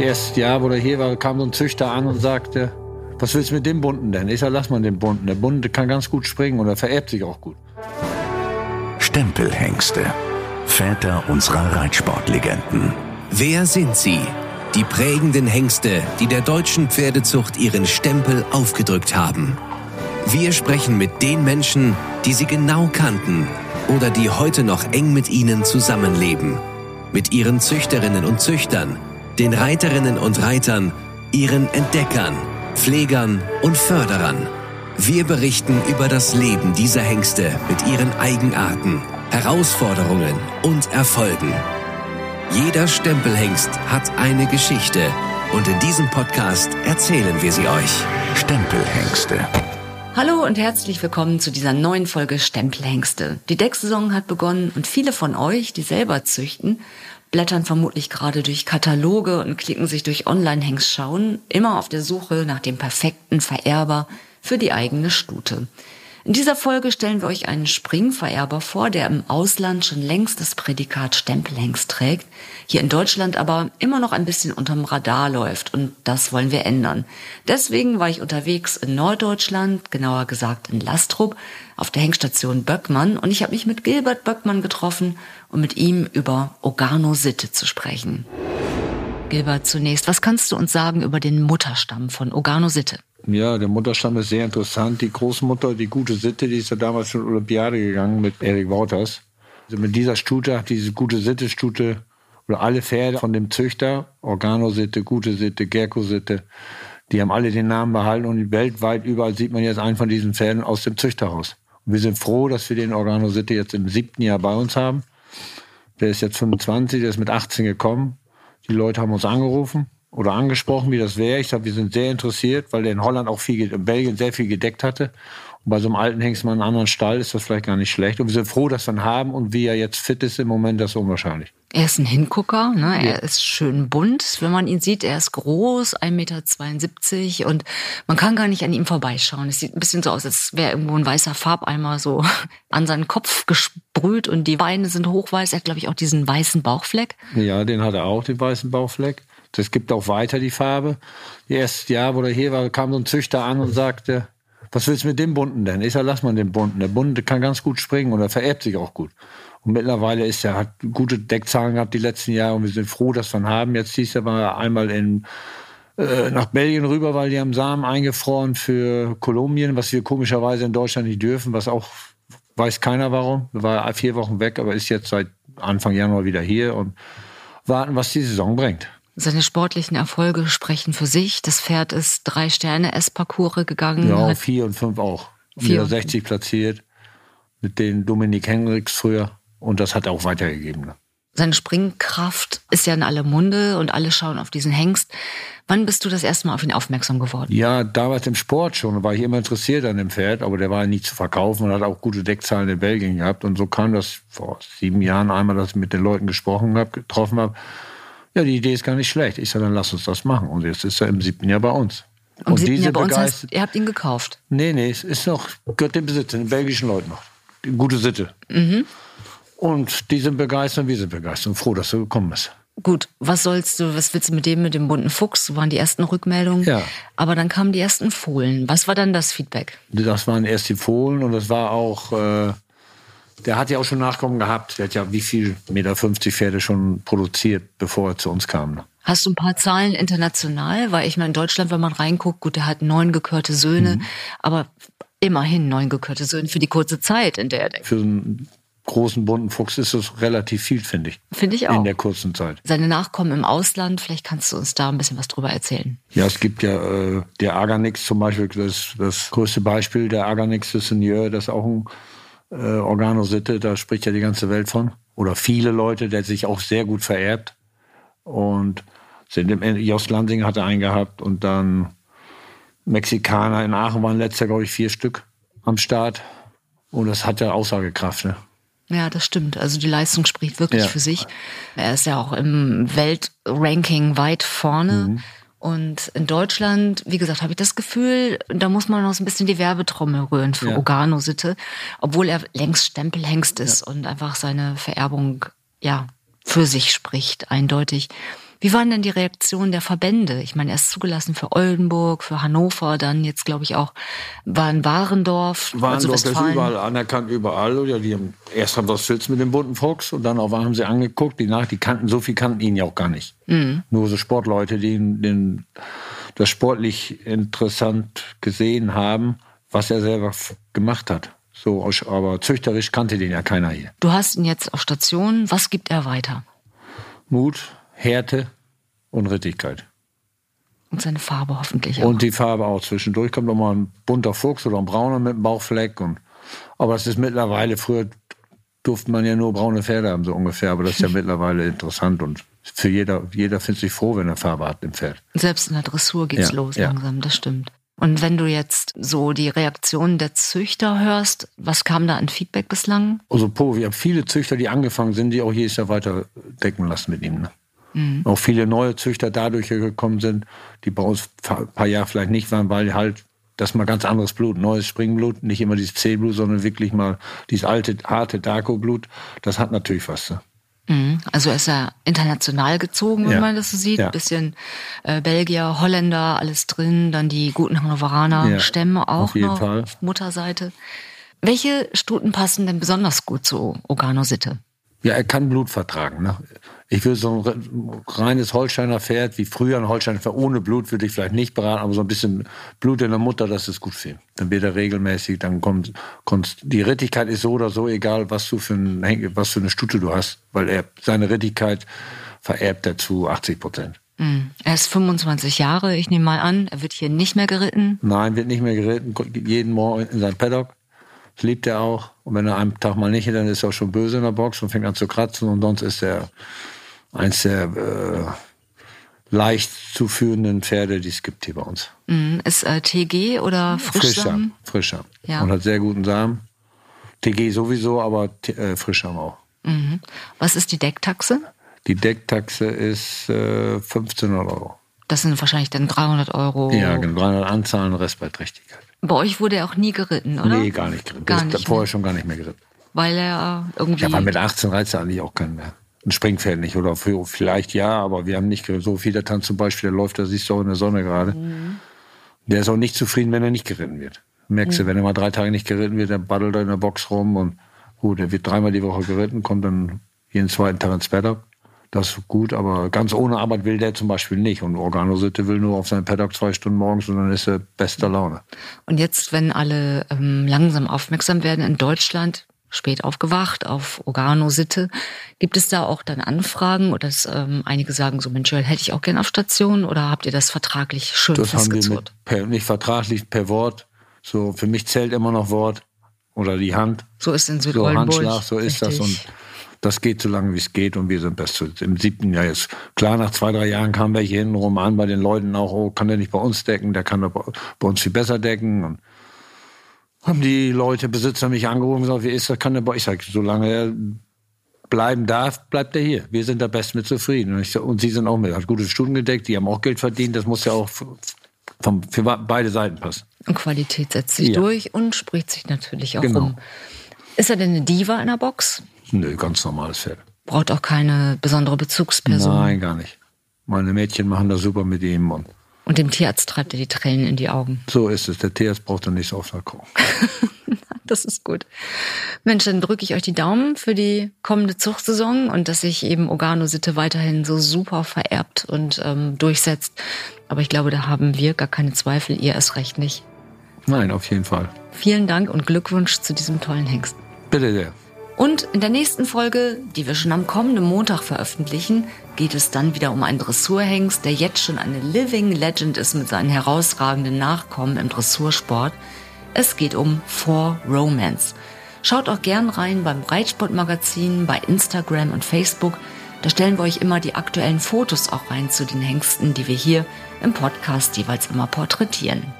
Erstes Jahr, wo er hier war, kam so ein Züchter an und sagte, was willst du mit dem Bunten denn? Ich sag, lass mal den Bunten. Der Bunte kann ganz gut springen und er vererbt sich auch gut. Stempelhengste. Väter unserer Reitsportlegenden. Wer sind sie? Die prägenden Hengste, die der deutschen Pferdezucht ihren Stempel aufgedrückt haben. Wir sprechen mit den Menschen, die sie genau kannten oder die heute noch eng mit ihnen zusammenleben. Mit ihren Züchterinnen und Züchtern, den Reiterinnen und Reitern, ihren Entdeckern, Pflegern und Förderern. Wir berichten über das Leben dieser Hengste mit ihren Eigenarten, Herausforderungen und Erfolgen. Jeder Stempelhengst hat eine Geschichte und in diesem Podcast erzählen wir sie euch. Stempelhengste. Hallo und herzlich willkommen zu dieser neuen Folge Stempelhengste. Die Decksaison hat begonnen und viele von euch, die selber züchten, blättern vermutlich gerade durch Kataloge und klicken sich durch Online-Hengstschauen, immer auf der Suche nach dem perfekten Vererber für die eigene Stute. In dieser Folge stellen wir euch einen Springvererber vor, der im Ausland schon längst das Prädikat Stempelhengst trägt, hier in Deutschland aber immer noch ein bisschen unterm Radar läuft und das wollen wir ändern. Deswegen war ich unterwegs in Norddeutschland, genauer gesagt in Lastrup, auf der Hengstation Böckmann und ich habe mich mit Gilbert Böckmann getroffen, um mit ihm über Organo-Sitte zu sprechen. Gilbert, zunächst, was kannst du uns sagen über den Mutterstamm von Organo-Sitte? Ja, der Mutterstamm ist sehr interessant. Die Großmutter, die gute Sitte, die ist ja damals schon Olympiade gegangen mit Erik Wouters. Also mit dieser Stute hat diese gute Sitte-Stute oder alle Pferde von dem Züchter, Organo-Sitte, gute Sitte, Gerko-Sitte, die haben alle den Namen behalten und weltweit überall sieht man jetzt einen von diesen Pferden aus dem Züchterhaus. Und wir sind froh, dass wir den Organo-Sitte jetzt im siebten Jahr bei uns haben. Der ist jetzt 25, der ist mit 18 gekommen. Die Leute haben uns angerufen oder angesprochen, wie das wäre. Ich sage, wir sind sehr interessiert, weil der in Holland auch viel, in Belgien sehr viel gedeckt hatte. Und bei so einem alten Hengst mal in einem anderen Stall ist das vielleicht gar nicht schlecht. Und wir sind froh, dass wir ihn haben. Und wie er jetzt fit ist im Moment, das ist unwahrscheinlich. Er ist ein Hingucker, ne? er ja. ist schön bunt. Wenn man ihn sieht, er ist groß, 1,72 Meter und man kann gar nicht an ihm vorbeischauen. Es sieht ein bisschen so aus, als wäre irgendwo ein weißer Farbeimer so an seinen Kopf gesprüht und die Beine sind hochweiß. Er hat, glaube ich, auch diesen weißen Bauchfleck. Ja, den hat er auch, den weißen Bauchfleck. Das gibt auch weiter die Farbe. Erstes Jahr, wo er hier war, kam so ein Züchter an und sagte, was willst du mit dem Bunten denn? Ich sag, lass mal den Bunten. Der Bunte kann ganz gut springen und er vererbt sich auch gut. Und mittlerweile ist er, hat gute Deckzahlen gehabt die letzten Jahre und wir sind froh, dass wir ihn haben. Jetzt hieß er mal einmal in, äh, nach Belgien rüber, weil die haben Samen eingefroren für Kolumbien, was wir komischerweise in Deutschland nicht dürfen, was auch weiß keiner warum. War vier Wochen weg, aber ist jetzt seit Anfang Januar wieder hier und warten, was die Saison bringt. Seine sportlichen Erfolge sprechen für sich. Das Pferd ist drei Sterne S-Parcours gegangen. Ja, vier und fünf auch. Vier 60 platziert. Mit den Dominik Henriks früher. Und das hat er auch weitergegeben. Ne? Seine Springkraft ist ja in aller Munde und alle schauen auf diesen Hengst. Wann bist du das erste Mal auf ihn aufmerksam geworden? Ja, damals im Sport schon. Da war ich immer interessiert an dem Pferd, aber der war nicht zu verkaufen und hat auch gute Deckzahlen in Belgien gehabt. Und so kam das vor sieben Jahren einmal, dass ich mit den Leuten gesprochen habe, getroffen habe ja, die Idee ist gar nicht schlecht. Ich sage, dann lass uns das machen. Und jetzt ist er im siebten Jahr bei uns. Im und diese Jahr bei uns heißt, ihr habt ihn gekauft? Nee, nee, es ist noch, gehört dem Besitzer, den belgischen Leuten noch. Die gute Sitte. Mhm. Und die sind begeistert und wir sind begeistert und froh, dass du gekommen bist. Gut, was sollst du, was willst du mit dem, mit dem bunten Fuchs? So waren die ersten Rückmeldungen. Ja. Aber dann kamen die ersten Fohlen. Was war dann das Feedback? Das waren erst die Fohlen und das war auch, äh, der hat ja auch schon Nachkommen gehabt. Der hat ja wie viel Meter 50 Pferde schon produziert, bevor er zu uns kam. Hast du ein paar Zahlen international? Weil ich meine, in Deutschland, wenn man reinguckt, gut, der hat neun gekörte Söhne, mhm. aber immerhin neun gekörte Söhne für die kurze Zeit, in der er Für einen großen bunten Fuchs ist das relativ viel, finde ich. Finde ich auch. In der kurzen Zeit. Seine Nachkommen im Ausland, vielleicht kannst du uns da ein bisschen was drüber erzählen. Ja, es gibt ja äh, der Aganix zum Beispiel, das, das größte Beispiel, der Aganix de Seigneur, das ist auch ein äh, Organositte, da spricht ja die ganze Welt von. Oder viele Leute, der sich auch sehr gut vererbt. Und sind im Jos Lansing hatte einen gehabt und dann Mexikaner in Aachen waren letztes Jahr, glaube ich, vier Stück am Start. Und das hat ja Aussagekraft. Ne? Ja, das stimmt. Also die Leistung spricht wirklich ja. für sich. Er ist ja auch im Weltranking weit vorne. Mhm. Und in Deutschland, wie gesagt, habe ich das Gefühl, da muss man noch so ein bisschen die Werbetrommel rühren für ja. Organo-Sitte, obwohl er längst Stempelhengst ist ja. und einfach seine Vererbung, ja, für sich spricht, eindeutig. Wie waren denn die Reaktionen der Verbände? Ich meine, er ist zugelassen für Oldenburg, für Hannover, dann jetzt glaube ich auch war in Warendorf. also Warendorf ist Westfalen. überall anerkannt, überall. Ja, die haben, erst haben was willst mit dem bunten Fuchs und dann einmal haben sie angeguckt, die nach, die kannten, so viel kannten ihn ja auch gar nicht. Nur so Sportleute, die ihn- den, das sportlich interessant gesehen haben, was er selber gemacht hat. So, aber züchterisch kannte den ja keiner hier. Du hast ihn jetzt auf Station. Was gibt er weiter? Mut, Härte und Rittigkeit. Und seine Farbe hoffentlich auch. Und die Farbe auch. Zwischendurch kommt noch mal ein bunter Fuchs oder ein brauner mit einem Bauchfleck. Und, aber es ist mittlerweile, früher durfte man ja nur braune Pferde haben, so ungefähr. Aber das ist ja mittlerweile interessant und für jeder, jeder findet sich froh, wenn er Farbe hat im Pferd. Selbst in der Dressur geht's Ja, los ja. langsam, das stimmt. Und wenn du jetzt so die Reaktionen der Züchter hörst, was kam da an Feedback bislang? Also Po, wir haben viele Züchter, die angefangen sind, die auch jedes Jahr weiter decken lassen mit ihm. Ne? Auch viele neue Züchter dadurch gekommen sind, die bei uns ein paar Jahre vielleicht nicht waren, weil halt das mal ganz anderes Blut, neues Springblut, nicht immer dieses C-Blut, sondern wirklich mal dieses alte, harte Darko-Blut, das hat natürlich was. Ne? Mhm. Also ist er international gezogen, wenn Ja. man das so sieht. Ja. Bisschen äh, Belgier, Holländer, alles drin, dann die guten Hannoveraner Ja, Stämme auch auf noch Fall. auf Mutterseite. Welche Stuten passen denn besonders gut zu Ogano-Sitte? Ja, er kann Blut vertragen. Ne? Ich würde so ein re- reines Holsteiner Pferd, wie früher ein Holsteiner Pferd ohne Blut, würde ich vielleicht nicht beraten, aber so ein bisschen Blut in der Mutter, das ist gut für ihn. Dann wird er regelmäßig, dann kommt, kommt die Rittigkeit ist so oder so, egal was du für, ein, was für eine Stute du hast, weil er seine Rittigkeit vererbt er zu 80 Prozent. Mhm. Er ist 25 Jahre, ich nehme mal an, er wird hier nicht mehr geritten. Nein, wird nicht mehr geritten, jeden Morgen in sein Paddock. Das liebt er auch. Und wenn er einen Tag mal nicht, dann ist er auch schon böse in der Box und fängt an zu kratzen. Und sonst ist er eins der äh, leicht zu führenden Pferde, die es gibt hier bei uns. Mhm. Ist äh, TG oder Frischsamen? Frischer. Ja. Und hat sehr guten Samen. TG sowieso, aber T- äh, Frischsamen auch. Mhm. Was ist die Decktaxe? Die Decktaxe ist äh, 1500 Euro. Das sind wahrscheinlich dann 300 Euro. Ja, genau. 300 Anzahlen, Rest bei Trächtigkeit. Bei euch wurde er auch nie geritten, oder? Nee, gar nicht geritten. Gar nicht vorher schon gar nicht mehr geritten. Weil er irgendwie. Ja, weil mit 18 reizt er eigentlich auch keinen mehr. Ein Springpferd nicht. Oder für, vielleicht ja, aber wir haben nicht geritten. So viel der Tanz zum Beispiel, der läuft, da siehst du auch in der Sonne gerade. Der ist auch nicht zufrieden, wenn er nicht geritten wird. Merkst du, wenn er mal drei Tage nicht geritten wird, dann baddelt er in der Box rum und gut, er wird dreimal die Woche geritten, kommt dann jeden zweiten Tag ins Paddock. Das ist gut, aber ganz ohne Arbeit will der zum Beispiel nicht. Und Organositte will nur auf seinen Paddock zwei Stunden morgens und dann ist er bester Laune. Und jetzt, wenn alle ähm, langsam aufmerksam werden in Deutschland, spät aufgewacht auf Organo-Sitte, gibt es da auch dann Anfragen oder dass, ähm, einige sagen so, Mensch, hätte ich auch gern auf Station oder habt ihr das vertraglich schön Das haben wir festgezurrt? mit, per, nicht vertraglich, per Wort. So, für mich zählt immer noch Wort oder die Hand. So ist in So Südoldenburg. Handschlag, so ist das. Und Richtig. das geht so lange, wie es geht. Und wir sind bis zu, im siebten Jahr jetzt. Klar, nach zwei, drei Jahren kamen welche hintenrum an bei den Leuten auch, oh, kann der nicht bei uns decken, der kann doch bei bei uns viel besser decken. Und haben die Leute, Besitzer mich angerufen und gesagt, wie ist das, kann der bei Ich sag, solange er bleiben darf, bleibt er hier. Wir sind da best mit zufrieden. Und, ich, und sie sind auch mit, hat gute Stunden gedeckt, die haben auch Geld verdient. Das muss ja auch vom, für beide Seiten passen. Und Qualität setzt sich Ja. durch und spricht sich natürlich auch Genau. rum. Ist er denn eine Diva in der Box? Nö, ganz normales Pferd. Braucht auch keine besondere Bezugsperson. Nein, gar nicht. Meine Mädchen machen das super mit ihm und Und dem Tierarzt treibt er die Tränen in die Augen. so ist es. Der Tierarzt braucht dann nicht so oft gucken. Das ist gut. Mensch, dann drücke ich euch die Daumen für die kommende Zuchtsaison und dass sich eben Organo-Sitte weiterhin so super vererbt und ähm, durchsetzt. Aber ich glaube, da haben wir gar keine Zweifel, ihr erst recht nicht. Nein, auf jeden Fall. Vielen Dank und Glückwunsch zu diesem tollen Hengst. Bitte sehr. Und in der nächsten Folge, die wir schon am kommenden Montag veröffentlichen, geht es dann wieder um einen Dressurhengst, der jetzt schon eine Living Legend ist mit seinen herausragenden Nachkommen im Dressursport. Es geht um For Romance. Schaut auch gern rein beim Reitsportmagazin, bei Instagram und Facebook. Da stellen wir euch immer die aktuellen Fotos auch rein zu den Hengsten, die wir hier im Podcast jeweils immer porträtieren.